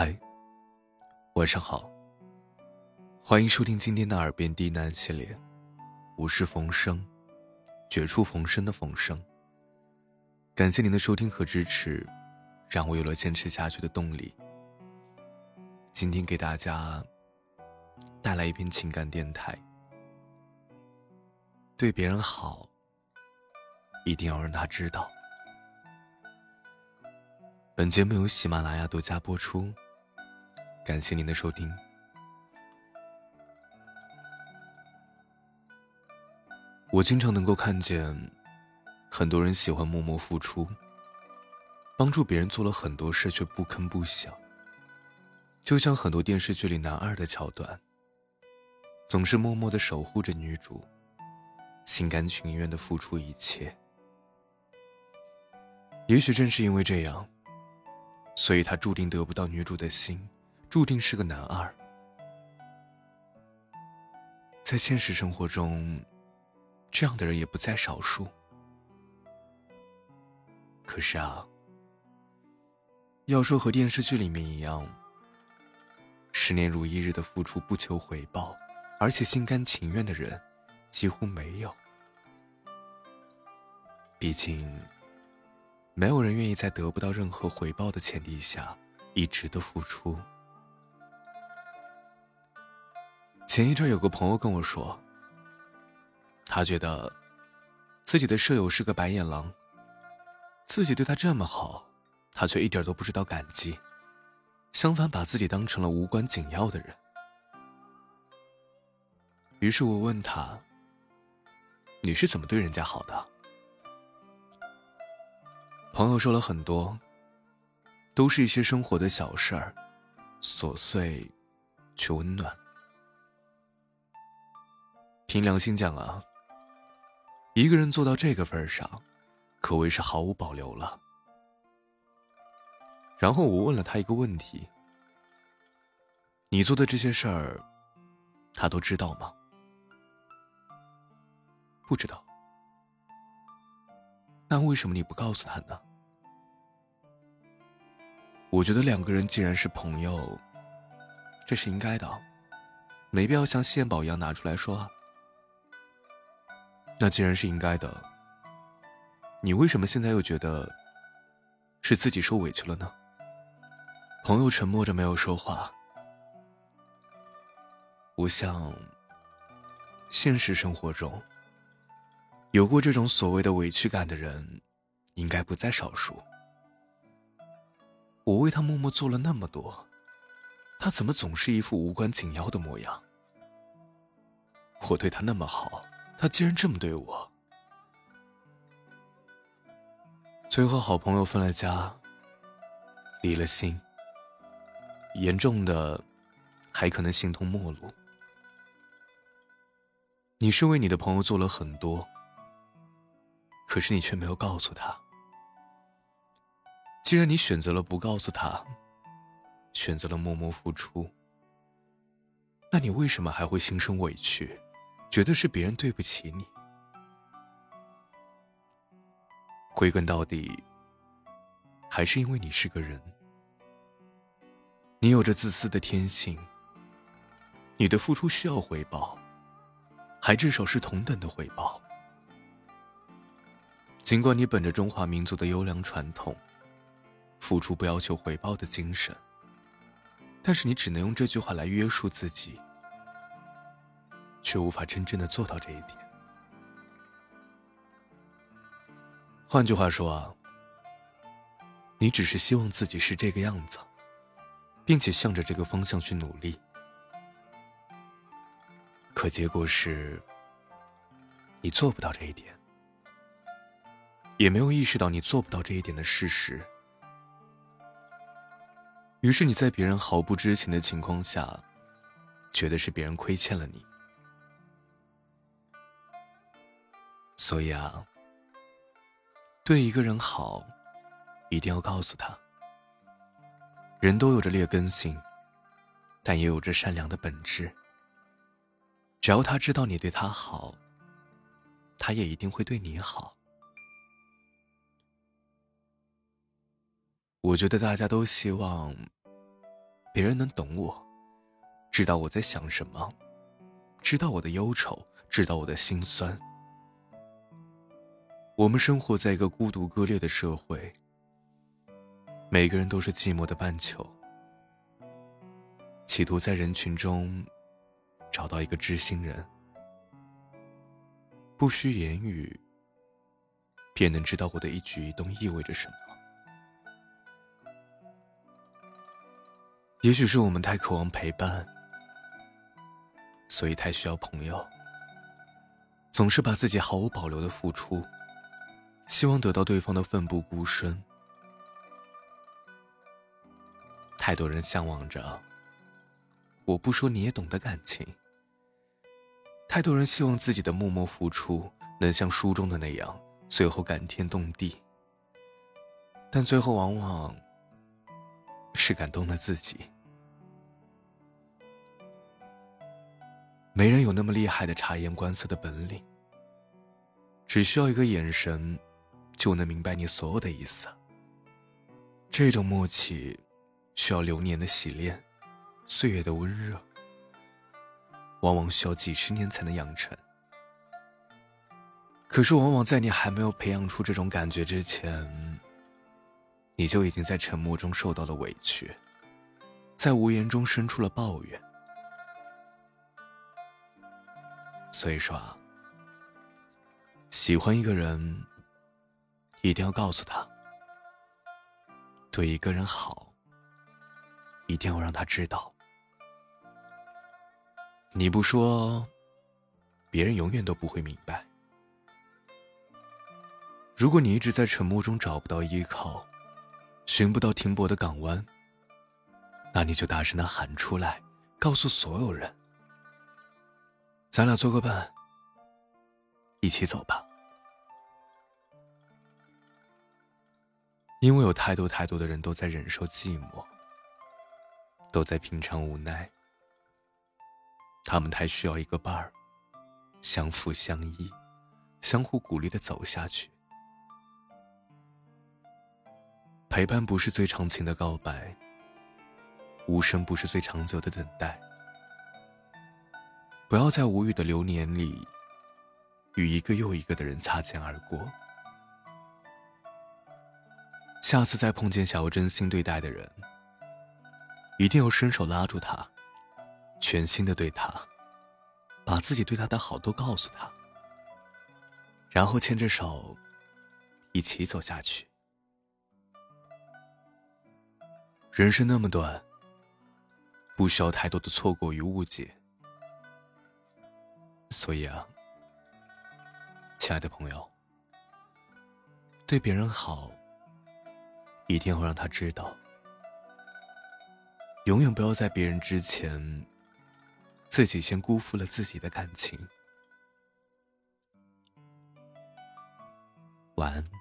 嗨，晚上好。欢迎收听今天的耳边低喃系列，我是冯生，绝处逢生的冯生。感谢您的收听和支持，让我有了坚持下去的动力。今天给大家带来一篇情感电台。对别人好，一定要让他知道。本节目由喜马拉雅独家播出，感谢您的收听。我经常能够看见，很多人喜欢默默付出，帮助别人做了很多事却不吭不响，就像很多电视剧里男二的桥段，总是默默的守护着女主。心甘情愿的付出一切，也许正是因为这样，所以他注定得不到女主的心，注定是个男二。在现实生活中，这样的人也不在少数。可是啊，要说和电视剧里面一样，十年如一日的付出不求回报，而且心甘情愿的人。几乎没有，毕竟，没有人愿意在得不到任何回报的前提下一直的付出。前一阵有个朋友跟我说，他觉得自己的舍友是个白眼狼，自己对他这么好，他却一点都不知道感激，相反把自己当成了无关紧要的人。于是我问他。你是怎么对人家好的？朋友说了很多，都是一些生活的小事儿，琐碎却温暖。凭良心讲啊，一个人做到这个份上，可谓是毫无保留了。然后我问了他一个问题：你做的这些事儿，他都知道吗？不知道，那为什么你不告诉他呢？我觉得两个人既然是朋友，这是应该的，没必要像献宝一样拿出来说啊。那既然是应该的，你为什么现在又觉得是自己受委屈了呢？朋友沉默着没有说话。我想，现实生活中。有过这种所谓的委屈感的人，应该不在少数。我为他默默做了那么多，他怎么总是一副无关紧要的模样？我对他那么好，他竟然这么对我。最后，好朋友分了家，离了心，严重的还可能形同陌路。你是为你的朋友做了很多。可是你却没有告诉他。既然你选择了不告诉他，选择了默默付出，那你为什么还会心生委屈，觉得是别人对不起你？归根到底，还是因为你是个人，你有着自私的天性。你的付出需要回报，还至少是同等的回报。尽管你本着中华民族的优良传统，付出不要求回报的精神，但是你只能用这句话来约束自己，却无法真正的做到这一点。换句话说啊，你只是希望自己是这个样子，并且向着这个方向去努力，可结果是，你做不到这一点。也没有意识到你做不到这一点的事实，于是你在别人毫不知情的情况下，觉得是别人亏欠了你。所以啊，对一个人好，一定要告诉他。人都有着劣根性，但也有着善良的本质。只要他知道你对他好，他也一定会对你好。我觉得大家都希望别人能懂我，知道我在想什么，知道我的忧愁，知道我的心酸。我们生活在一个孤独割裂的社会，每个人都是寂寞的半球，企图在人群中找到一个知心人，不需言语，便能知道我的一举一动意味着什么。也许是我们太渴望陪伴，所以太需要朋友，总是把自己毫无保留的付出。希望得到对方的奋不顾身。太多人向往着，我不说你也懂的感情。太多人希望自己的默默付出能像书中的那样，最后感天动地。但最后往往是感动了自己。没人有那么厉害的察言观色的本领，只需要一个眼神。就能明白你所有的意思。这种默契，需要流年的洗练，岁月的温热，往往需要几十年才能养成。可是，往往在你还没有培养出这种感觉之前，你就已经在沉默中受到了委屈，在无言中生出了抱怨。所以说啊，喜欢一个人。一定要告诉他，对一个人好，一定要让他知道。你不说，别人永远都不会明白。如果你一直在沉默中找不到依靠，寻不到停泊的港湾，那你就大声的喊出来，告诉所有人：咱俩做个伴，一起走吧。因为有太多太多的人都在忍受寂寞，都在品尝无奈，他们太需要一个伴儿，相扶相依，相互鼓励的走下去。陪伴不是最长情的告白，无声不是最长久的等待。不要在无语的流年里，与一个又一个的人擦肩而过。下次再碰见想要真心对待的人，一定要伸手拉住他，全心的对他，把自己对他的好都告诉他，然后牵着手，一起走下去。人生那么短，不需要太多的错过与误解，所以啊，亲爱的朋友，对别人好。一定要让他知道，永远不要在别人之前，自己先辜负了自己的感情。晚安。